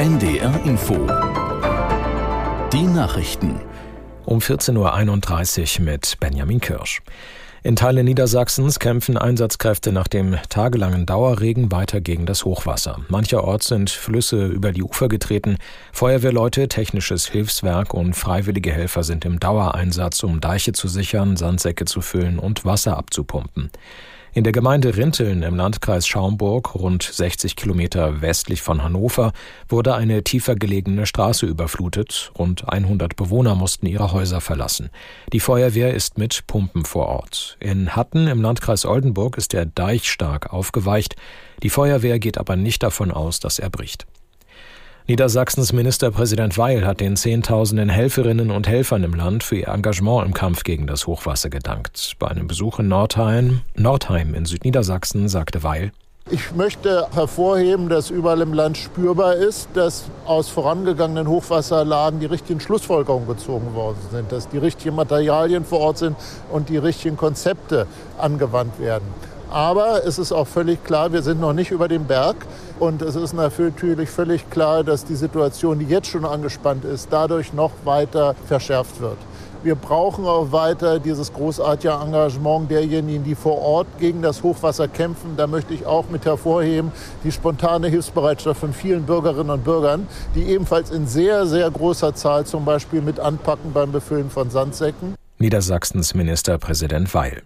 NDR Info. Die Nachrichten. Um 14.31 Uhr mit Benjamin Kirsch. In Teilen Niedersachsens kämpfen Einsatzkräfte nach dem tagelangen Dauerregen weiter gegen das Hochwasser. Mancherorts sind Flüsse über die Ufer getreten. Feuerwehrleute, technisches Hilfswerk und freiwillige Helfer sind im Dauereinsatz, um Deiche zu sichern, Sandsäcke zu füllen und Wasser abzupumpen. In der Gemeinde Rinteln im Landkreis Schaumburg, rund 60 Kilometer westlich von Hannover, wurde eine tiefer gelegene Straße überflutet. Rund 100 Bewohner mussten ihre Häuser verlassen. Die Feuerwehr ist mit Pumpen vor Ort. In Hatten im Landkreis Oldenburg ist der Deich stark aufgeweicht. Die Feuerwehr geht aber nicht davon aus, dass er bricht. Niedersachsens Ministerpräsident Weil hat den Zehntausenden Helferinnen und Helfern im Land für ihr Engagement im Kampf gegen das Hochwasser gedankt. Bei einem Besuch in Nordheim, Nordheim in Südniedersachsen sagte Weil, ich möchte hervorheben, dass überall im Land spürbar ist, dass aus vorangegangenen Hochwasserlagen die richtigen Schlussfolgerungen gezogen worden sind, dass die richtigen Materialien vor Ort sind und die richtigen Konzepte angewandt werden. Aber es ist auch völlig klar, wir sind noch nicht über dem Berg. Und es ist natürlich völlig klar, dass die Situation, die jetzt schon angespannt ist, dadurch noch weiter verschärft wird. Wir brauchen auch weiter dieses großartige Engagement derjenigen, die vor Ort gegen das Hochwasser kämpfen. Da möchte ich auch mit hervorheben die spontane Hilfsbereitschaft von vielen Bürgerinnen und Bürgern, die ebenfalls in sehr, sehr großer Zahl zum Beispiel mit anpacken beim Befüllen von Sandsäcken. Niedersachsens Ministerpräsident Weil.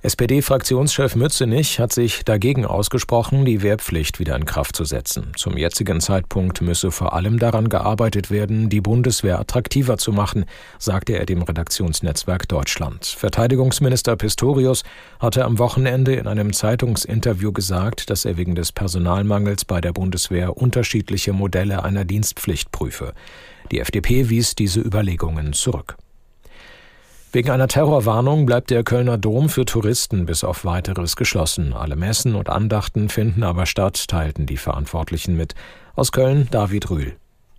SPD-Fraktionschef Mützenich hat sich dagegen ausgesprochen, die Wehrpflicht wieder in Kraft zu setzen. Zum jetzigen Zeitpunkt müsse vor allem daran gearbeitet werden, die Bundeswehr attraktiver zu machen, sagte er dem Redaktionsnetzwerk Deutschland. Verteidigungsminister Pistorius hatte am Wochenende in einem Zeitungsinterview gesagt, dass er wegen des Personalmangels bei der Bundeswehr unterschiedliche Modelle einer Dienstpflicht prüfe. Die FDP wies diese Überlegungen zurück. Wegen einer Terrorwarnung bleibt der Kölner Dom für Touristen bis auf weiteres geschlossen. Alle Messen und Andachten finden aber statt, teilten die Verantwortlichen mit. Aus Köln David Rühl.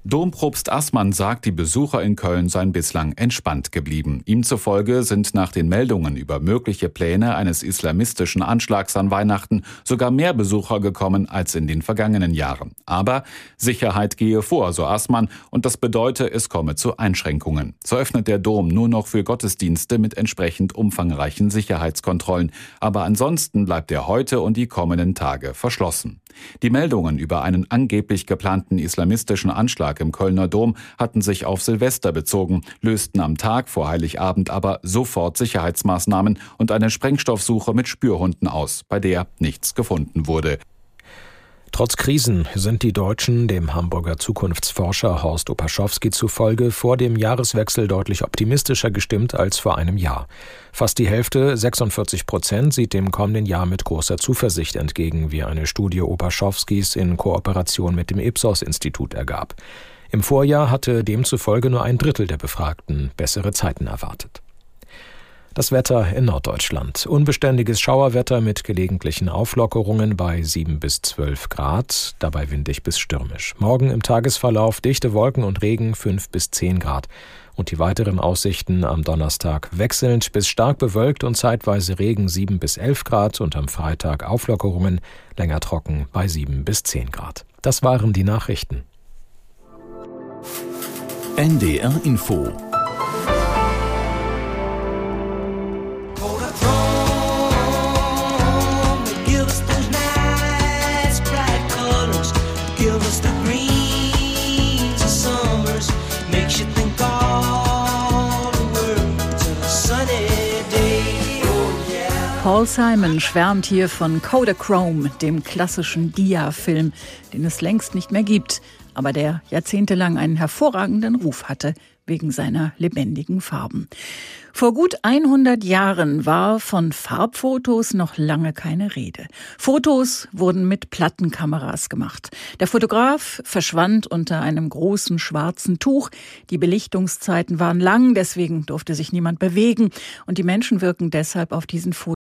Dompropst Assmann sagt, die Besucher in Köln seien bislang entspannt geblieben. Ihm zufolge sind nach den Meldungen über mögliche Pläne eines islamistischen Anschlags an Weihnachten sogar mehr Besucher gekommen als in den vergangenen Jahren. Aber Sicherheit gehe vor, so Assmann, und das bedeute, es komme zu Einschränkungen. So öffnet der Dom nur noch für Gottesdienste mit entsprechend umfangreichen Sicherheitskontrollen. Aber ansonsten bleibt er heute und die kommenden Tage verschlossen. Die Meldungen über einen angeblich geplanten islamistischen Anschlag im Kölner Dom hatten sich auf Silvester bezogen, lösten am Tag vor Heiligabend aber sofort Sicherheitsmaßnahmen und eine Sprengstoffsuche mit Spürhunden aus, bei der nichts gefunden wurde. Trotz Krisen sind die Deutschen dem Hamburger Zukunftsforscher Horst Opaschowski zufolge vor dem Jahreswechsel deutlich optimistischer gestimmt als vor einem Jahr. Fast die Hälfte, 46 Prozent, sieht dem kommenden Jahr mit großer Zuversicht entgegen, wie eine Studie Opaschowskis in Kooperation mit dem Ipsos-Institut ergab. Im Vorjahr hatte demzufolge nur ein Drittel der Befragten bessere Zeiten erwartet. Das Wetter in Norddeutschland. Unbeständiges Schauerwetter mit gelegentlichen Auflockerungen bei 7 bis 12 Grad, dabei windig bis stürmisch. Morgen im Tagesverlauf dichte Wolken und Regen 5 bis 10 Grad. Und die weiteren Aussichten am Donnerstag wechselnd bis stark bewölkt und zeitweise Regen 7 bis 11 Grad und am Freitag Auflockerungen länger trocken bei 7 bis 10 Grad. Das waren die Nachrichten. NDR Info Paul Simon schwärmt hier von Kodachrome, dem klassischen Dia-Film, den es längst nicht mehr gibt, aber der jahrzehntelang einen hervorragenden Ruf hatte wegen seiner lebendigen Farben. Vor gut 100 Jahren war von Farbfotos noch lange keine Rede. Fotos wurden mit Plattenkameras gemacht. Der Fotograf verschwand unter einem großen schwarzen Tuch. Die Belichtungszeiten waren lang, deswegen durfte sich niemand bewegen und die Menschen wirken deshalb auf diesen Fotos